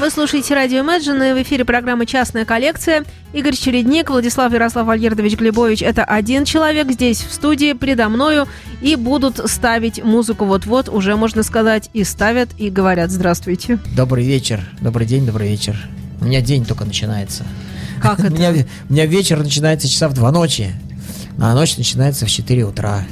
Вы слушаете радио Imagine, и в эфире программа «Частная коллекция». Игорь Чередник, Владислав Ярослав Альгердович Глебович – это один человек здесь, в студии, предо мною, и будут ставить музыку вот-вот, уже можно сказать, и ставят, и говорят «Здравствуйте». Добрый вечер, добрый день, добрый вечер. У меня день только начинается. Как это? У меня, у меня вечер начинается часа в 2 ночи, а ночь начинается в 4 утра.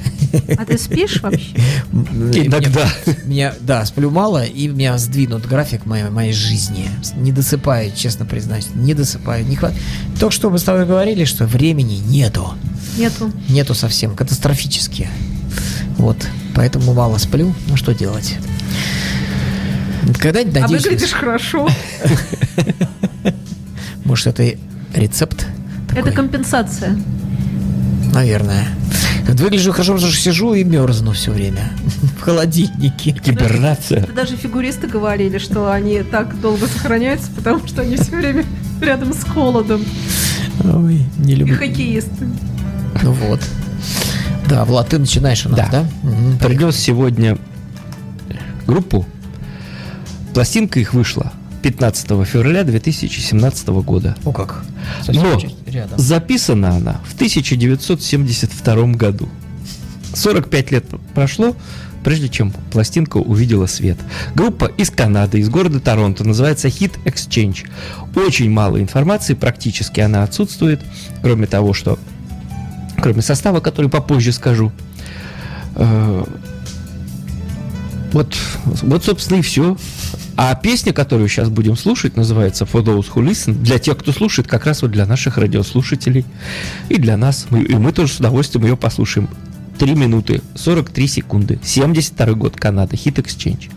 А ты спишь вообще? Иногда. Меня, да, сплю мало, и меня сдвинут график моей, моей жизни. Не досыпаю, честно признаюсь, не досыпаю. Не хват... Только что мы с тобой говорили, что времени нету. Нету. Нету совсем, катастрофически. Вот, поэтому мало сплю. Ну что делать? Когда-нибудь А надеюсь... выглядишь хорошо. Может, это рецепт? Это такой? компенсация. Наверное. Выгляжу хорошо, потому что сижу и мерзну все время. В холодильнике. Гибернация. Это даже фигуристы говорили, что они так долго сохраняются, потому что они все время рядом с холодом. Ой, не И люблю. хоккеисты. Ну вот. Да, Влад, ты начинаешь у нас, да? Да. Мгм. Принес сегодня группу. Пластинка их вышла 15 февраля 2017 года. О как. Совсем Но рядом. записана она в 1972 году. 45 лет прошло, прежде чем пластинка увидела свет. Группа из Канады, из города Торонто, называется Hit Exchange. Очень мало информации, практически она отсутствует, кроме того, что... Кроме состава, который попозже скажу. Вот, вот, собственно, и все. А песня, которую сейчас будем слушать, называется For Those Who Listen. Для тех, кто слушает, как раз вот для наших радиослушателей. И для нас. Мы- и мы тоже с удовольствием ее послушаем. 3 минуты 43 секунды. 72 год Канада. Hit Exchange.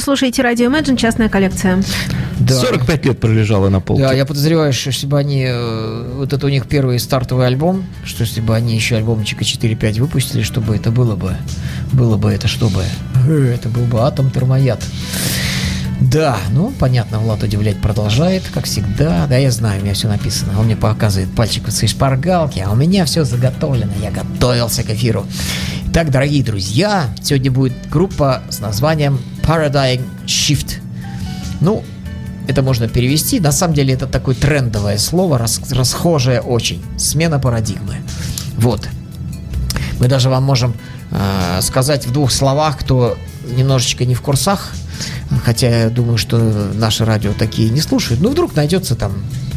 Вы слушаете радио Imagine «Частная коллекция». Да. 45 лет пролежала на полке. Да, я подозреваю, что если бы они, э, вот это у них первый стартовый альбом, что если бы они еще альбомчика 4-5 выпустили, чтобы это было бы, было бы это что бы, Э, это был бы атом термояд. Да, ну, понятно, Влад удивлять продолжает, как всегда. Да, я знаю, у меня все написано. Он мне показывает пальчик в своей шпаргалке, а у меня все заготовлено. Я готовился к эфиру. Итак, дорогие друзья, сегодня будет группа с названием Paradigm Shift. Ну, это можно перевести. На самом деле это такое трендовое слово, рас- расхожее очень. Смена парадигмы. Вот. Мы даже вам можем э, сказать в двух словах, кто немножечко не в курсах, хотя я думаю, что наши радио такие не слушают. Ну, вдруг найдется там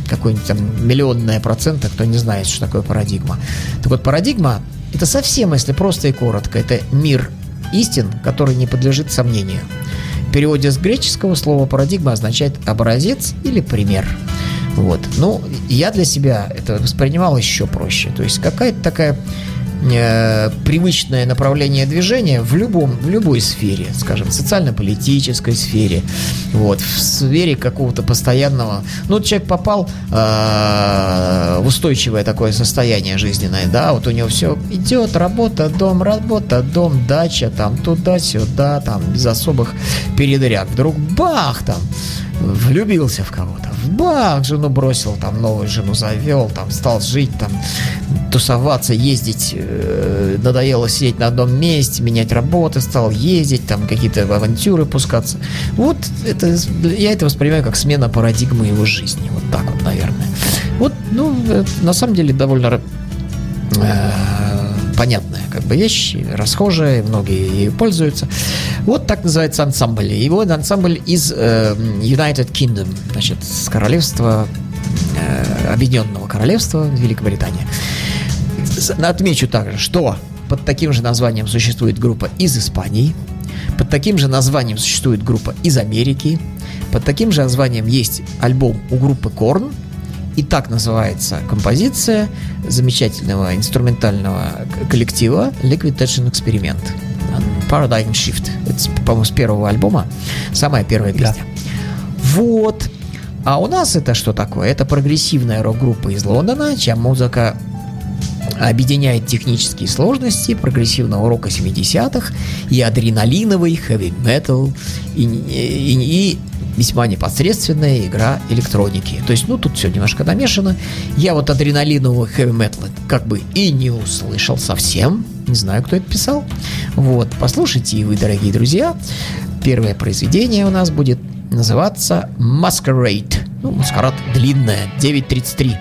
какой-нибудь там миллионное процента, кто не знает, что такое парадигма. Так вот, парадигма – это совсем, если просто и коротко, это мир истин, который не подлежит сомнению. В переводе с греческого слово парадигма означает образец или пример. Вот. Ну, я для себя это воспринимал еще проще. То есть какая-то такая э, привычное направление движения в любом в любой сфере, скажем, социально-политической сфере, вот в сфере какого-то постоянного. Ну, человек попал э, в устойчивое такое состояние жизненное, да, вот у него все идет, работа, дом, работа, дом, дача, там туда-сюда, там без особых передряг. Вдруг бах, там влюбился в кого-то, в бах, жену бросил, там новую жену завел, там стал жить, там тусоваться, ездить, э, надоело сидеть на одном месте, менять работы, стал ездить, там какие-то авантюры пускаться. Вот это, я это воспринимаю как смена парадигмы его жизни, вот так вот, наверное. Вот, ну, на самом деле довольно э, понятная как бы вещь, расхожая, многие ею пользуются. Вот так называется ансамбль. Его ансамбль из э, United Kingdom, значит, с королевства, э, Объединенного Королевства Великобритания. Отмечу также, что под таким же названием существует группа из Испании, под таким же названием существует группа из Америки, под таким же названием есть альбом у группы Korn, и так называется композиция замечательного инструментального коллектива Liquid Tension Experiment. Paradigm Shift. Это, по-моему, с первого альбома. Самая первая Да. песня. Вот. А у нас это что такое? Это прогрессивная рок-группа из Лондона, чья музыка объединяет технические сложности прогрессивного рока 70-х и адреналиновый хэви-метал и, и- и весьма непосредственная игра электроники. То есть, ну, тут все немножко намешано. Я вот адреналинового хэви-металла как бы и не услышал совсем. Не знаю, кто это писал. Вот, послушайте и вы, дорогие друзья. Первое произведение у нас будет называться Masquerade. Ну, маскарад длинная, 9.33.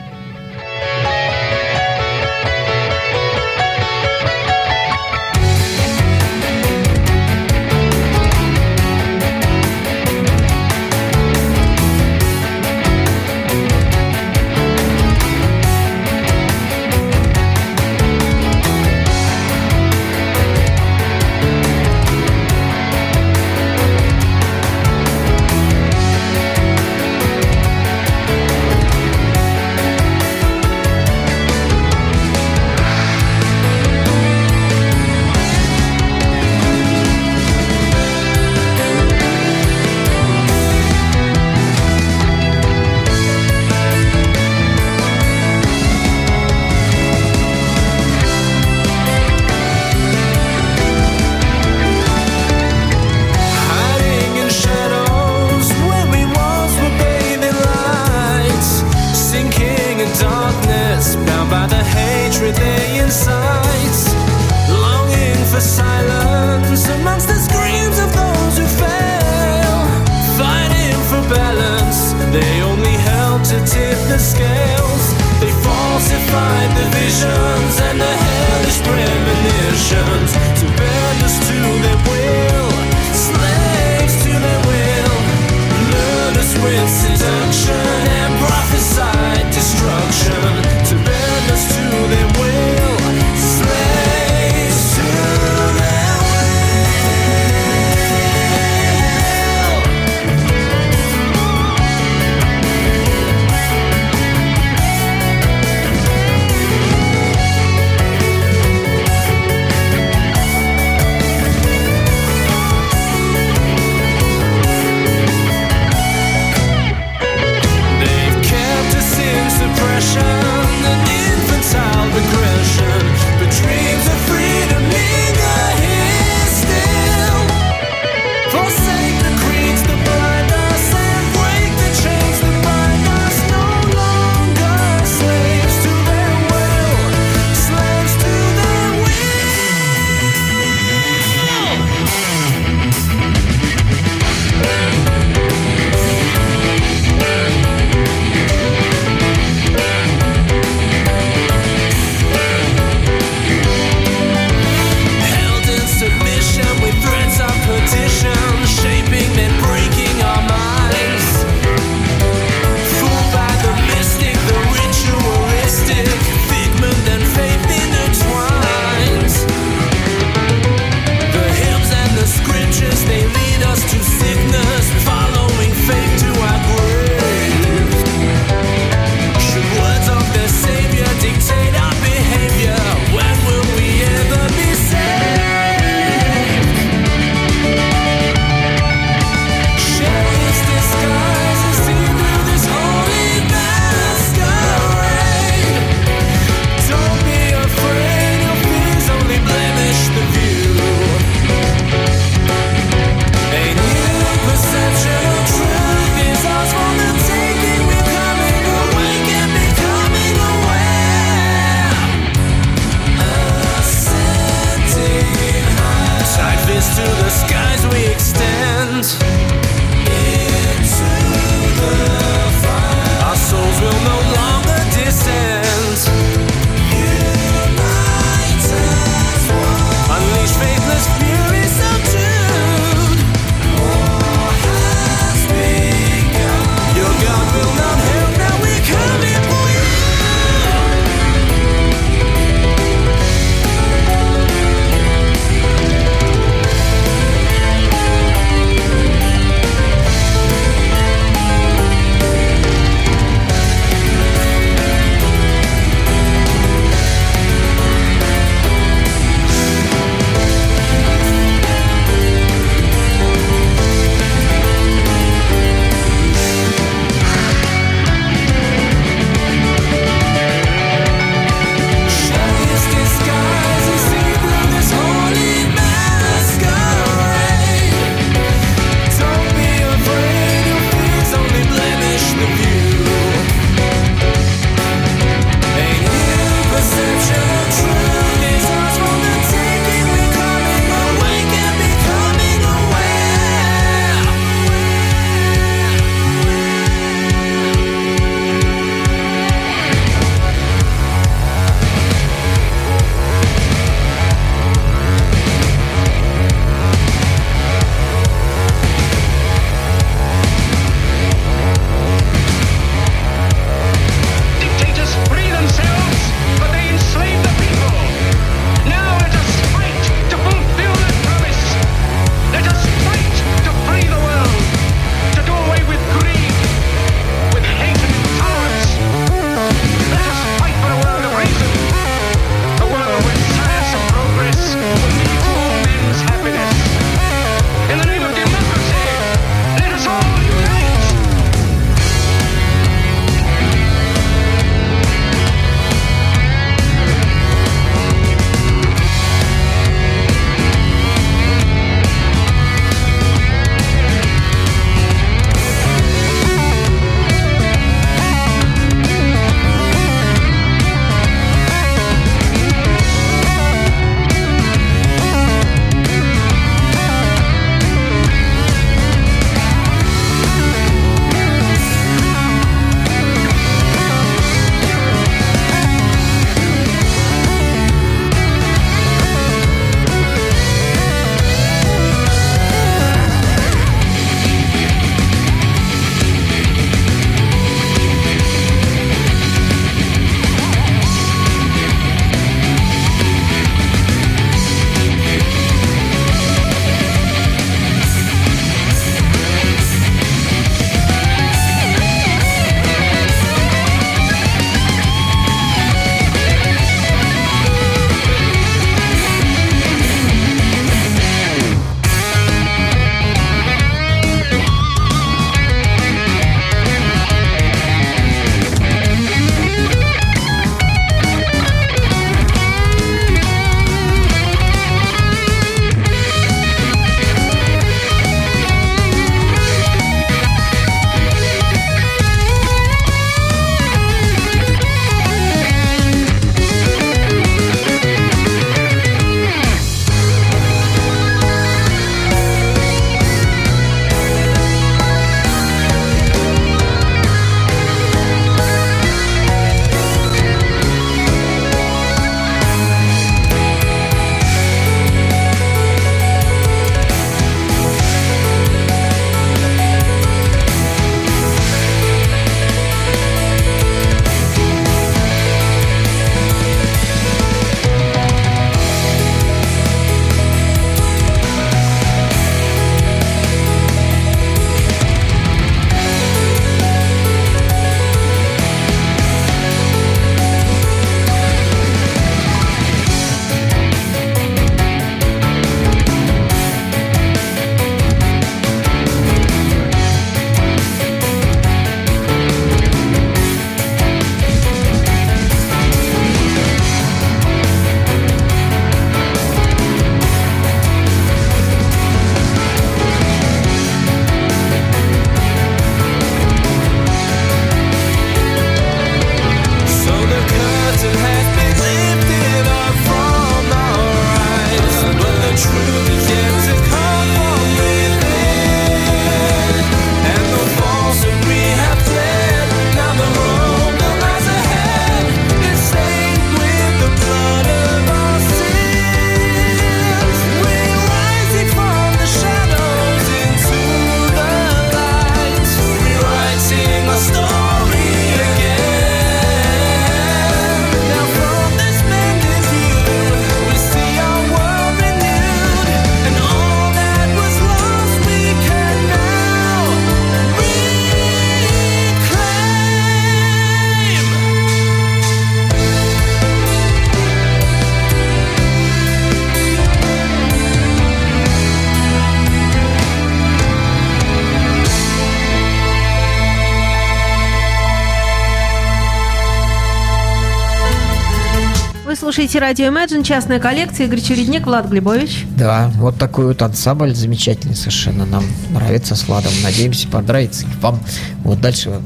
слушаете радио Imagine, частная коллекция, Игорь Чередник, Влад Глебович. Да, вот такой вот ансамбль замечательный совершенно. Нам нравится с Владом. Надеемся, понравится и вам. Вот дальше,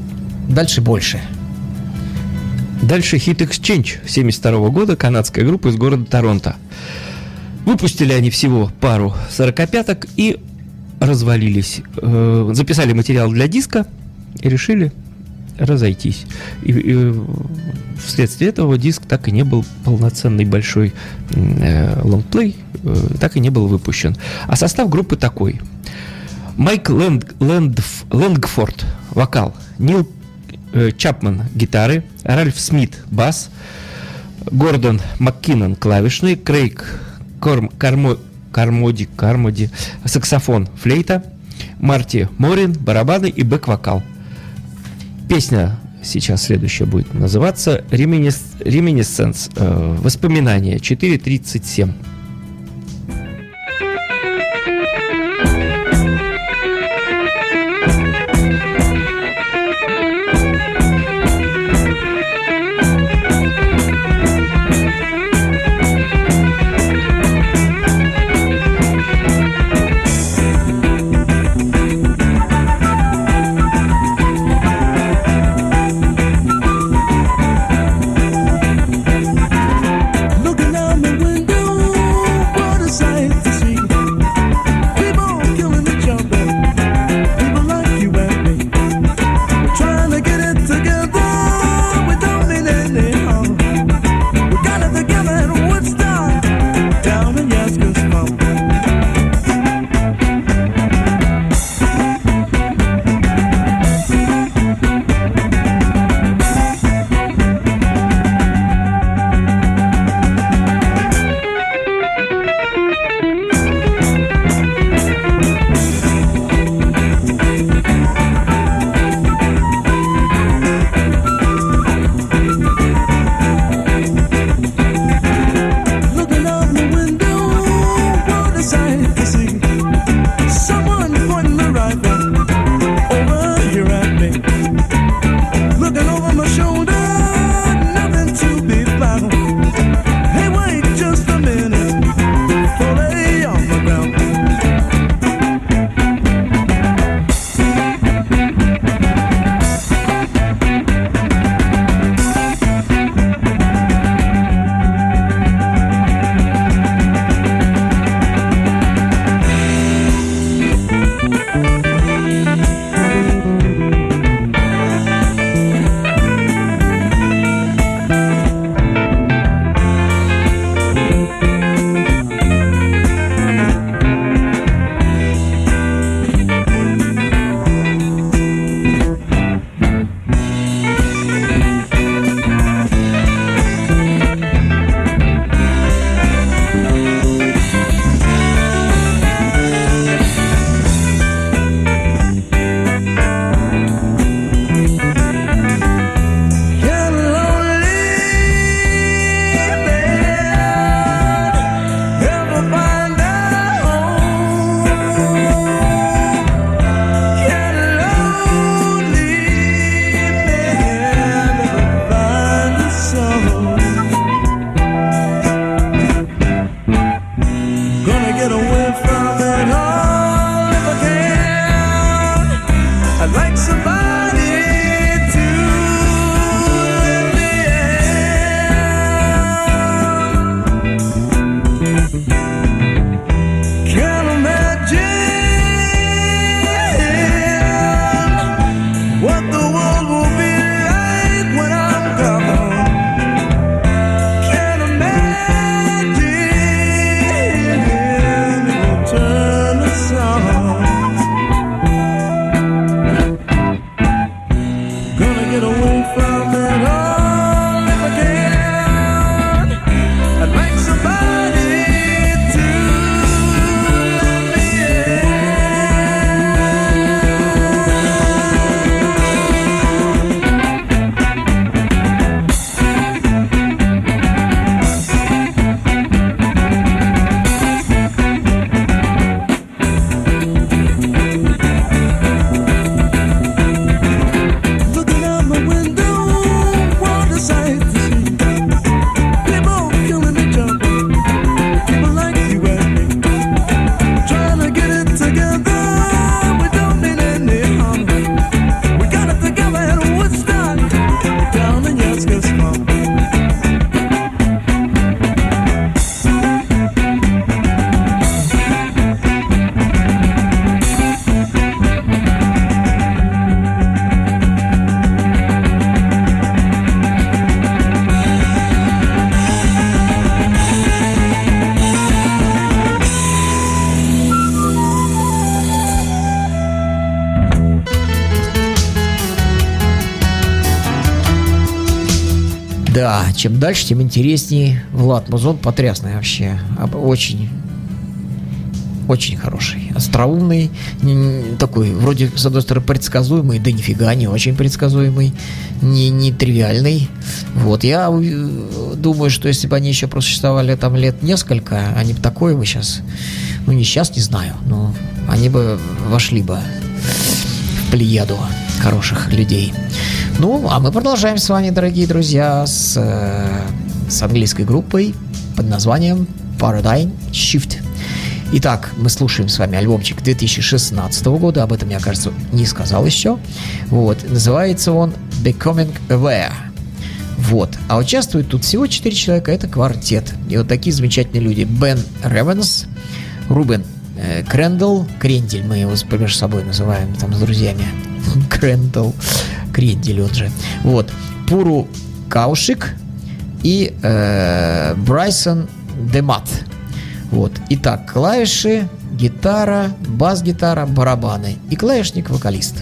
дальше больше. Дальше хит Exchange 72 года, канадская группа из города Торонто. Выпустили они всего пару сорокопяток и развалились. Э, Записали материал для диска и решили разойтись. И, и вследствие этого диск так и не был полноценный большой э, лонгплей, э, так и не был выпущен. А состав группы такой. Майк Лэнг, Лэндф- Лэнгфорд, вокал. Нил э, Чапман, гитары. Ральф Смит, бас. Гордон Маккинон, клавишный. Крейг Корм, Кармо, Кармоди, Кармоди, саксофон, флейта. Марти Морин, барабаны и бэк-вокал. Песня сейчас следующая будет называться «Реминес- «Реминесценс». э, Воспоминания 4.37. Да, чем дальше, тем интереснее. Влад Музон потрясный вообще. Об- Очень очень хороший, остроумный, такой, вроде, с одной стороны, предсказуемый, да нифига не очень предсказуемый, не, не тривиальный. Вот, я э, думаю, что если бы они еще просуществовали там лет несколько, они бы такое бы сейчас, ну не сейчас, не знаю, но они бы вошли бы в плеяду хороших людей. Ну, а мы продолжаем с вами, дорогие друзья, с, э, с английской группой под названием Paradigm Shift. Итак, мы слушаем с вами альбомчик 2016 года, об этом я, кажется, не сказал еще. Вот, называется он Becoming Aware. Вот. А участвует тут всего 4 человека, это квартет. И вот такие замечательные люди. Бен Ревенс, Рубен э, Крендел, Крендель мы его между собой называем там с друзьями. Крендел, Крендель он же. Вот. Пуру Каушик и э, Брайсон Демат. Вот. Итак, клавиши, гитара, бас-гитара, барабаны и клавишник-вокалист.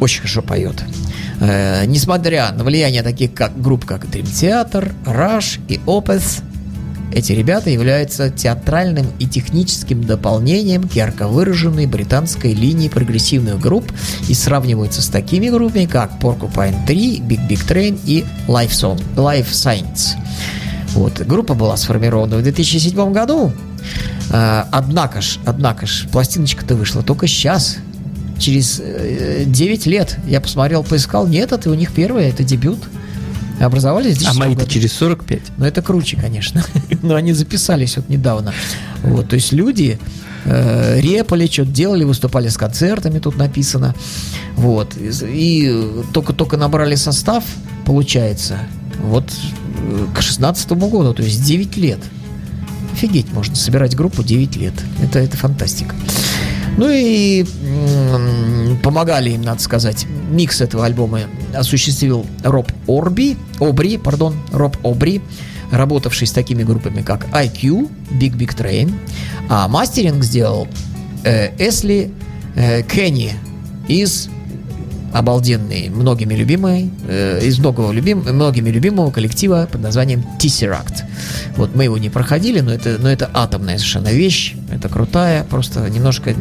Очень хорошо поет. Э, несмотря на влияние таких как групп, как Dream Theater, Rush и Opeth, эти ребята являются театральным и техническим дополнением к ярко выраженной британской линии прогрессивных групп и сравниваются с такими группами, как Porcupine 3, Big Big Train и Life, Song, Life Science. Вот. Группа была сформирована в 2007 году. А, однако ж, однако ж, пластиночка-то вышла только сейчас. Через э, 9 лет я посмотрел, поискал. Нет, это у них первое, это дебют. Образовались А 2007 мои-то через 45. Но это круче, конечно. Но они записались вот недавно. Вот, то есть люди э, репали, что-то делали, выступали с концертами, тут написано. Вот. И, и только-только набрали состав, получается, вот э, к 16 году, то есть 9 лет. Офигеть, можно собирать группу 9 лет. Это, это фантастика. Ну и помогали им, надо сказать. Микс этого альбома осуществил Роб Орби, Обри, пардон, Роб Обри, работавший с такими группами, как IQ, Big Big Train. А мастеринг сделал э, Эсли э, Кенни из обалденный, многими любимый, э, из многого любим, многими любимого коллектива под названием Tesseract. Вот мы его не проходили, но это, но это атомная совершенно вещь, это крутая, просто немножко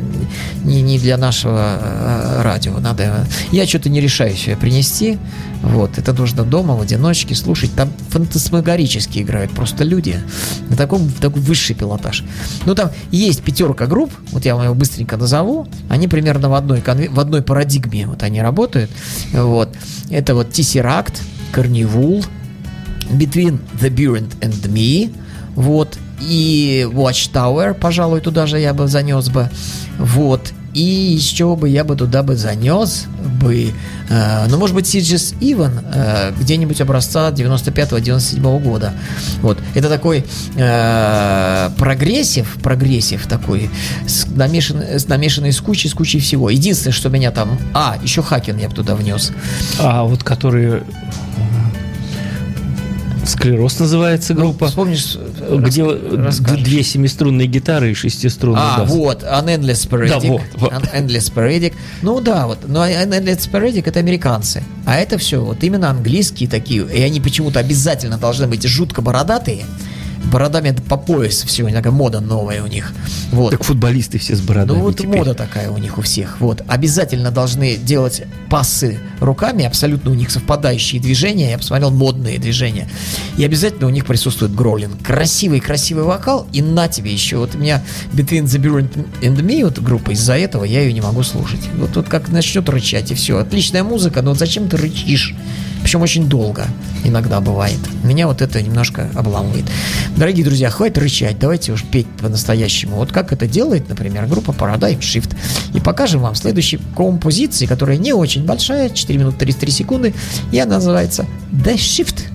не, не для нашего э, радио. Надо, я что-то не решаюсь ее принести, вот, это нужно дома в одиночке слушать, там фантасмагорически играют просто люди, на таком, в такой высший пилотаж. Ну там есть пятерка групп, вот я вам его быстренько назову, они примерно в одной, конве- в одной парадигме вот они работают, вот, это вот Tesseract, Carnival, Between the Burent and Me, вот, и Watchtower, пожалуй, туда же я бы занес бы, вот, и еще бы я бы туда бы занес бы, э, ну, может быть, Sieges Even, э, где-нибудь образца 95-97 года. Вот, это такой э, прогрессив, прогрессив такой, с, намешан, с намешанной с кучей, с кучей всего. Единственное, что меня там... А, еще Haken я бы туда внес. А вот которые... Склероз называется группа. Вспомнишь? где рас- д- расскажешь. две семиструнные гитары и шестиструнный А, бас. вот, An Endless Paradic. Да, вот, вот. An Endless Paradic. Ну да, вот, но An Endless Paradic это американцы. А это все вот именно английские такие. И они почему-то обязательно должны быть жутко бородатые. Бородами это по пояс все, такая мода новая у них. Вот. Так футболисты все с бородами Ну вот теперь. мода такая у них у всех. Вот. Обязательно должны делать пассы руками, абсолютно у них совпадающие движения. Я посмотрел модные движения. И обязательно у них присутствует гроулинг. Красивый-красивый вокал. И на тебе еще. Вот у меня Between the Bureau and Me, вот группа, из-за этого я ее не могу слушать. Вот тут как начнет рычать, и все. Отличная музыка, но вот зачем ты рычишь? Причем очень долго иногда бывает. Меня вот это немножко обламывает. Дорогие друзья, хватит рычать, давайте уж петь по-настоящему. Вот как это делает, например, группа Paradigm Shift. И покажем вам следующей композиции, которая не очень большая, 4 минуты 33 секунды, и она называется The Shift.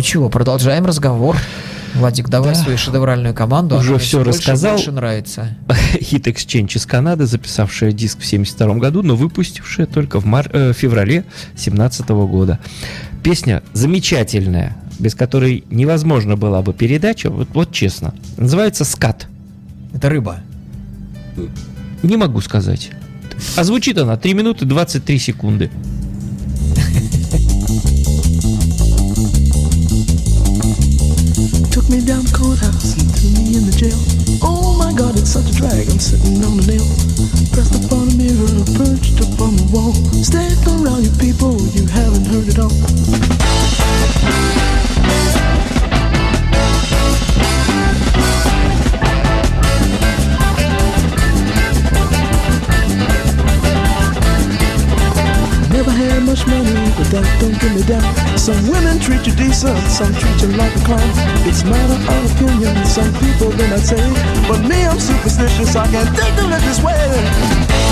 Ну чего, продолжаем разговор. Владик, давай Да. свою шедевральную команду. Уже всё больше рассказал. больше нравится. Hit Exchange из Канады, записавшая диск в 1972 году, но выпустившая только в мар- э, феврале 2017 года. Песня замечательная, без которой невозможна была бы передача, вот, вот честно. Называется «Скат». Это рыба. Не могу сказать. А звучит она 3 минуты 23 секунды. Me down the courthouse and threw me in the jail. Oh my god, it's such a drag. I'm sitting on a nail. Pressed upon a mirror, perched upon the wall. Stay around, you people, you haven't heard it all. Never had much money, but that don't get me down. Some women treat you decent, some treat you like a clown. It's matter of opinion, some people may not say. But me, I'm superstitious, I can't think to live this way.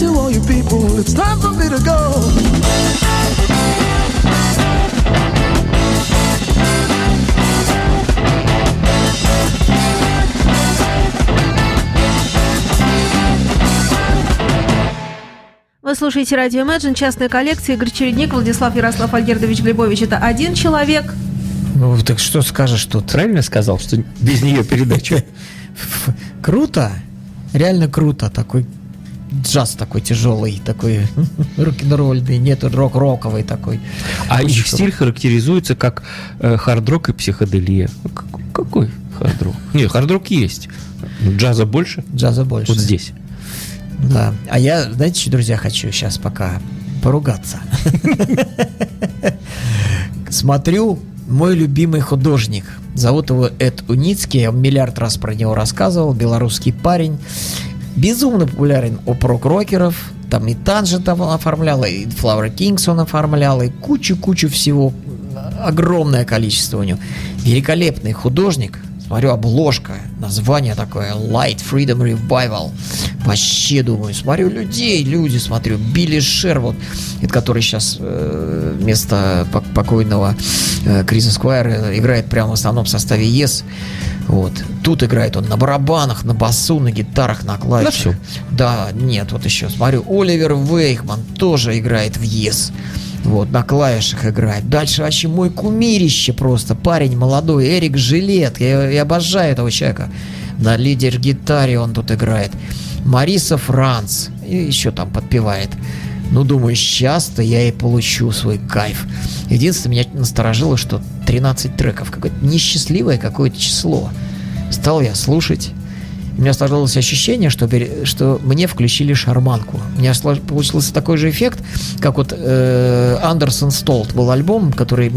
To all you people, it's time for me to go. Вы слушаете радио Imagine, частная коллекция, Игорь Чередник, Владислав Ярослав Альгердович Глебович. Это один человек. Ну, так что скажешь тут? Правильно сказал, что без нее передача? Круто. Реально круто. Такой джаз такой тяжелый, такой рок-н-ролльный, нет, рок-роковый такой. А их стиль характеризуется как э, хард-рок и психоделия. Ну, как- Какой хард-рок? Нет, хард-рок есть. Но Джаза больше? Джаза больше. Вот здесь. Да. А я, знаете, что, друзья, хочу сейчас пока поругаться. Смотрю, мой любимый художник. Зовут его Эд Уницкий. Я миллиард раз про него рассказывал. Белорусский парень. Безумно популярен у прок-рокеров. Там и Танжи там он оформлял, и Flower Kings он оформлял, и кучу-кучу всего. Огромное количество у него. Великолепный художник. Смотрю, обложка, название такое, Light Freedom Revival. Вообще, думаю, смотрю людей, люди, смотрю, Билли Шервуд, который сейчас э, вместо пок- покойного э, Криса Сквайра играет прямо в основном составе Yes. Вот. Тут играет он на барабанах, на басу, на гитарах, на клавишах. Да, нет, вот еще смотрю, Оливер Вейхман тоже играет в Yes. Вот, на клавишах играет. Дальше вообще мой кумирище просто. Парень молодой, Эрик Жилет. Я, я обожаю этого человека. На лидер-гитаре он тут играет. Мариса Франц. И еще там подпевает. Ну, думаю, сейчас-то я и получу свой кайф. Единственное, меня насторожило, что 13 треков. Какое-то несчастливое какое-то число. Стал я слушать. У меня сложилось ощущение, что, что мне включили шарманку. У меня слож- получился такой же эффект, как вот э, Андерсон Столт был альбом, который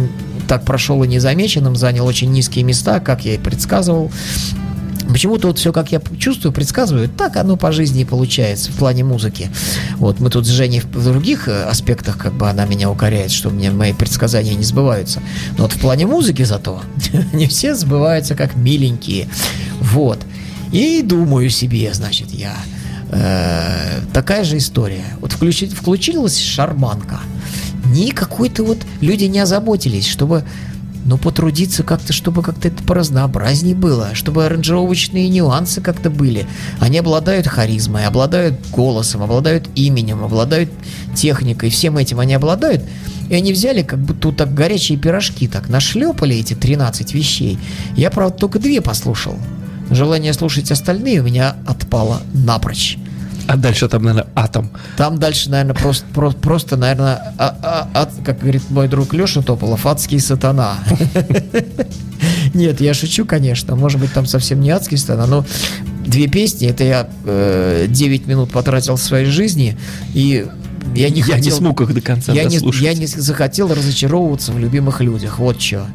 так прошел и незамеченным, занял очень низкие места, как я и предсказывал. Почему-то вот все, как я чувствую, предсказываю, так оно по жизни и получается в плане музыки. Вот мы тут с Женей в в других э, аспектах, как бы она меня укоряет, что мне мои предсказания не сбываются. Но вот в плане музыки зато не все сбываются как миленькие. Вот. И думаю себе, значит, я э, такая же история. Вот включи- включилась шарманка. Ни какой-то вот люди не озаботились, чтобы ну, потрудиться как-то, чтобы как-то это поразнообразнее было, чтобы аранжировочные нюансы как-то были. Они обладают харизмой, обладают голосом, обладают именем, обладают техникой, всем этим они обладают. И они взяли как будто вот так горячие пирожки, так нашлепали эти 13 вещей. Я, правда, только две послушал. Желание слушать остальные у меня отпало напрочь. А дальше там, наверное, атом. Там дальше, наверное, просто, про- просто наверное, а- а- ад- как говорит мой друг Леша Тополов, адский сатана. Нет, я шучу, конечно. Может быть, там совсем не адский сатана, но две песни, это я э, 9 минут потратил в своей жизни, и я не Я не хотел... смог их до конца я, не, я не захотел разочаровываться в любимых людях. Вот что.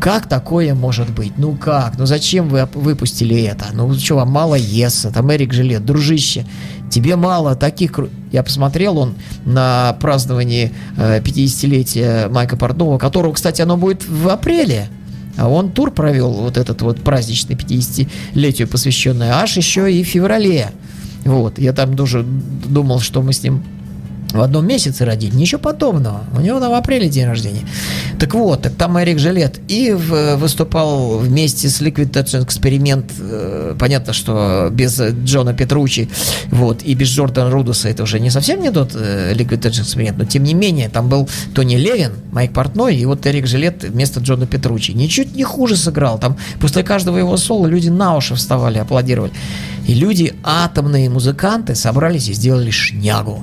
Как такое может быть? Ну как? Ну зачем вы выпустили это? Ну что, вам мало Еса, там Эрик Жилет, дружище, тебе мало таких... кру- Я посмотрел он на праздновании э, 50-летия Майка Портнова, которого, кстати, оно будет в апреле. А он тур провел, вот этот вот праздничный 50-летию посвященный, аж еще и в феврале. Вот, я там тоже думал, что мы с ним в одном месяце родить. Ничего подобного. У него там в апреле день рождения. Так вот, так там Эрик Жилет и в- выступал вместе с Liquid Touch Experiment. Э, Понятно, что без Джона Петручи вот, и без Джордана Рудоса это уже не совсем не тот э, Liquid Touch Experiment, но тем не менее, там был Тони Левин, Майк Портной и вот Эрик Жилет вместо Джона Петручи. Ничуть не хуже сыграл. Там после каждого его соло люди на уши вставали, аплодировали. И люди, атомные музыканты, собрались и сделали шнягу.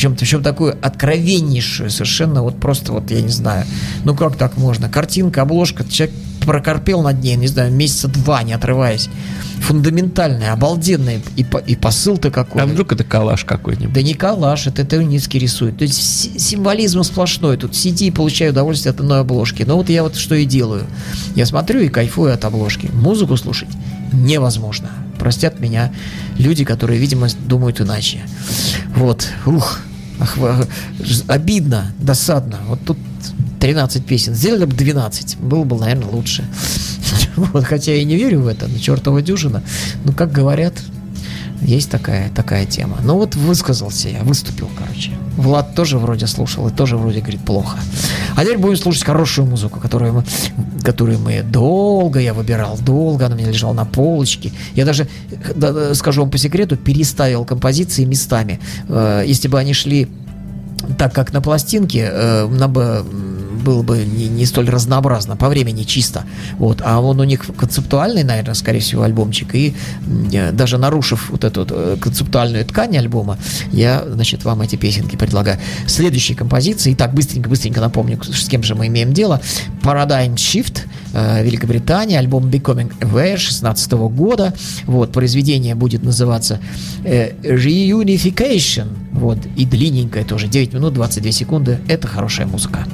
Причем, причем такую откровеннейшую, совершенно вот просто вот, я не знаю, ну как так можно? Картинка, обложка, человек прокорпел над ней, не знаю, месяца два, не отрываясь. Фундаментальная, обалденная. И, по- и посыл-то какой. А вдруг это калаш какой-нибудь? Да не калаш, это Теуницкий рисует. То есть си- символизм сплошной. Тут сиди и получаю удовольствие от одной обложки. Но вот я вот что и делаю. Я смотрю и кайфую от обложки. Музыку слушать невозможно. Простят меня люди, которые, видимо, думают иначе. Вот. Ух. Ах, ж- обидно, досадно. Вот тут 13 песен. Сделали бы 12. Было бы, наверное, лучше. Вот, хотя я и не верю в это, но чертова дюжина. Ну, как говорят, есть такая, такая тема. Ну вот высказался я, выступил, короче. Влад тоже вроде слушал и тоже вроде говорит плохо. А теперь будем слушать хорошую музыку, которую мы, которую мы долго я выбирал, долго она у меня лежала на полочке. Я даже, да, да, скажу вам по секрету, переставил композиции местами. Э, Если бы они шли так как на пластинке э, м, было бы не, не столь разнообразно по времени чисто. Вот. А он у них концептуальный, наверное, скорее всего, альбомчик. И даже нарушив вот эту э, концептуальную ткань альбома, я, значит, вам эти песенки предлагаю. Следующие композиции. Итак, быстренько-быстренько напомню, с кем же мы имеем дело. Paradigm Shift, э, Великобритания, альбом Becoming Aware 16 года. Вот, произведение будет называться э, Reunification. Вот, и длинненькое тоже, 9 минут 22 секунды. Это хорошая музыка.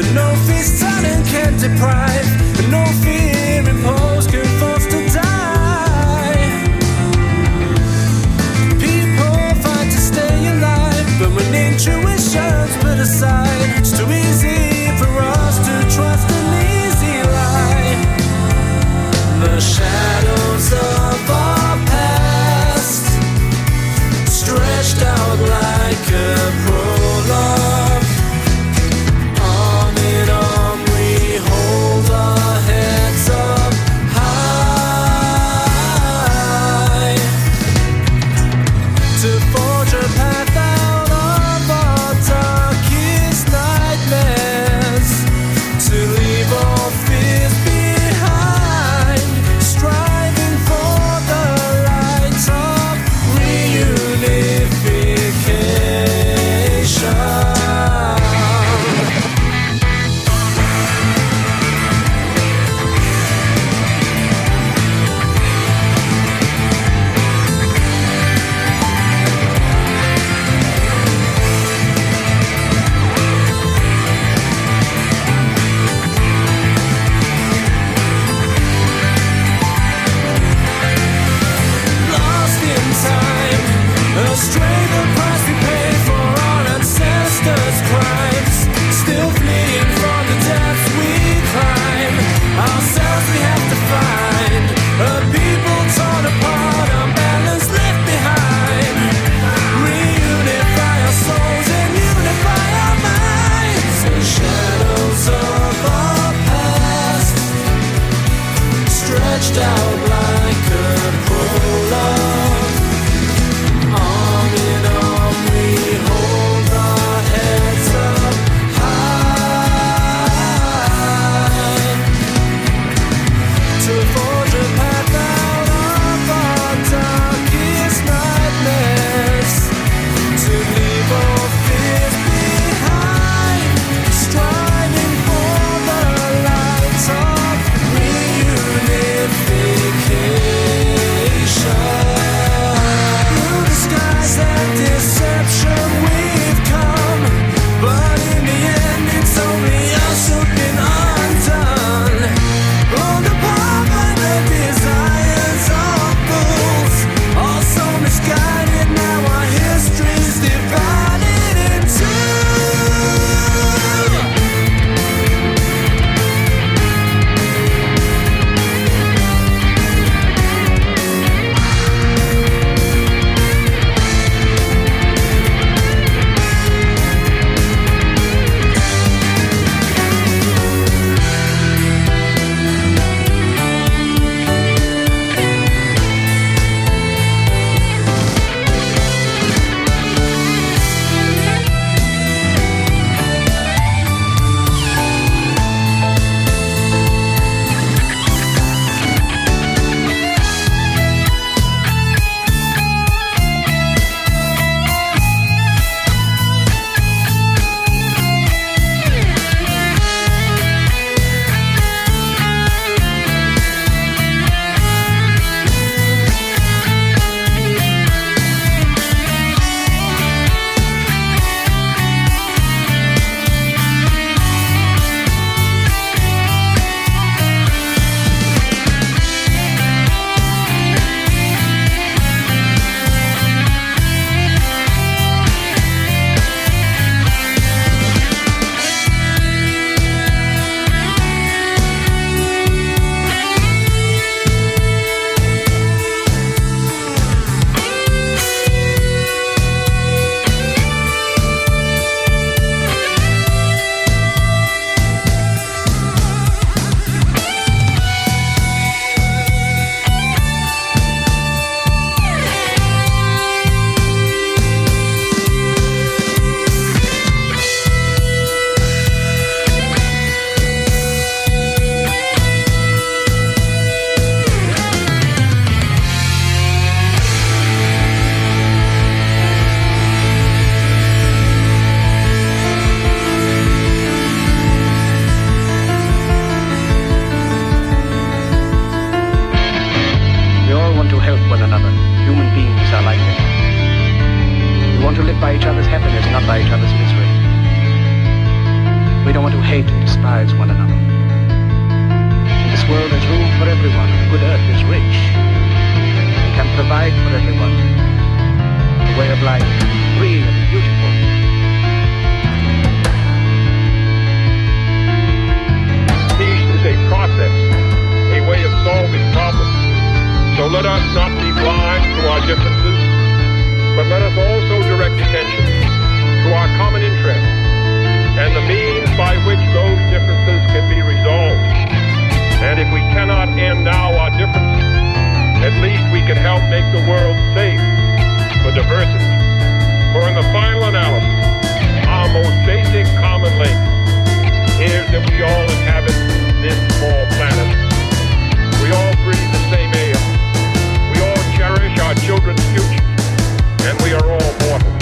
The no feast talent can deprive. The no feast direct attention to our common interests and the means by which those differences can be resolved. And if we cannot end now our differences, at least we can help make the world safe for diversity. For in the final analysis, our most basic common link is that we all inhabit this small planet. We all breathe the same air. We all cherish our children's future. And we are all mortal.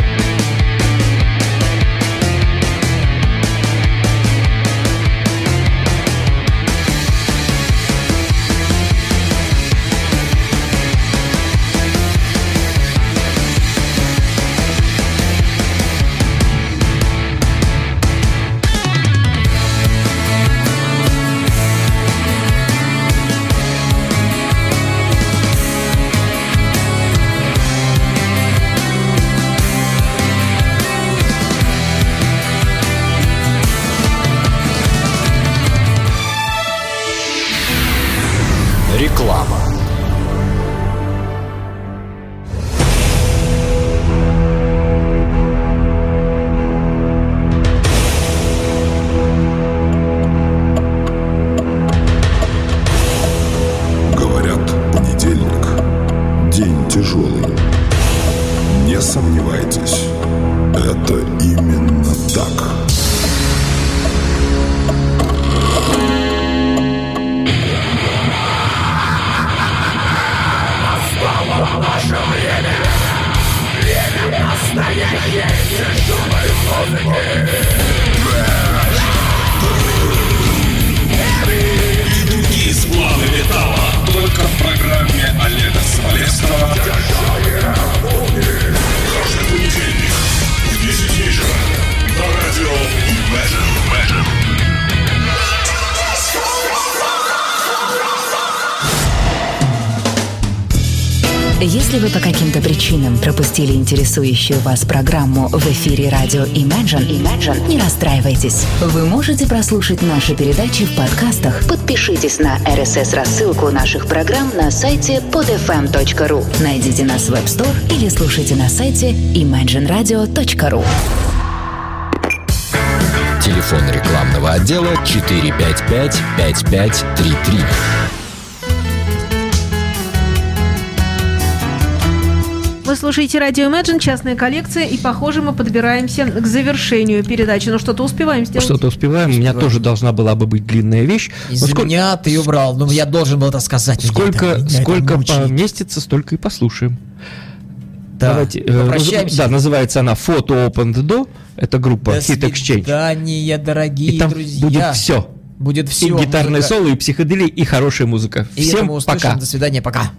Если вы по каким-то причинам пропустили интересующую вас программу в эфире радио Imagine, Imagine, не расстраивайтесь. Вы можете прослушать наши передачи в подкастах. Подпишитесь на RSS-рассылку наших программ на сайте podfm.ru. Найдите нас в App Store или слушайте на сайте imagineradio.ru. Телефон рекламного отдела 455-5533. Вы слушаете радио Imagine, частная коллекция, и, похоже, мы подбираемся к завершению передачи. Ну, что-то успеваем сделать. Что-то успеваем. У меня тоже должна была бы быть длинная вещь. Но Из-за сколько- меня ты ее брал. Ну, я должен был это сказать. Меня Сколько, это- меня это сколько мучает. поместится, столько и послушаем. Да. Давайте. э, Попрощаемся. наз- Да, называется она Фото Open the Door. Это группа До Hit Exchange. свидания, дорогие И там друзья. будет все. Будет все. И гитарное соло, и психоделия, и хорошая музыка. И это Всем мы услышим. пока. До свидания, пока.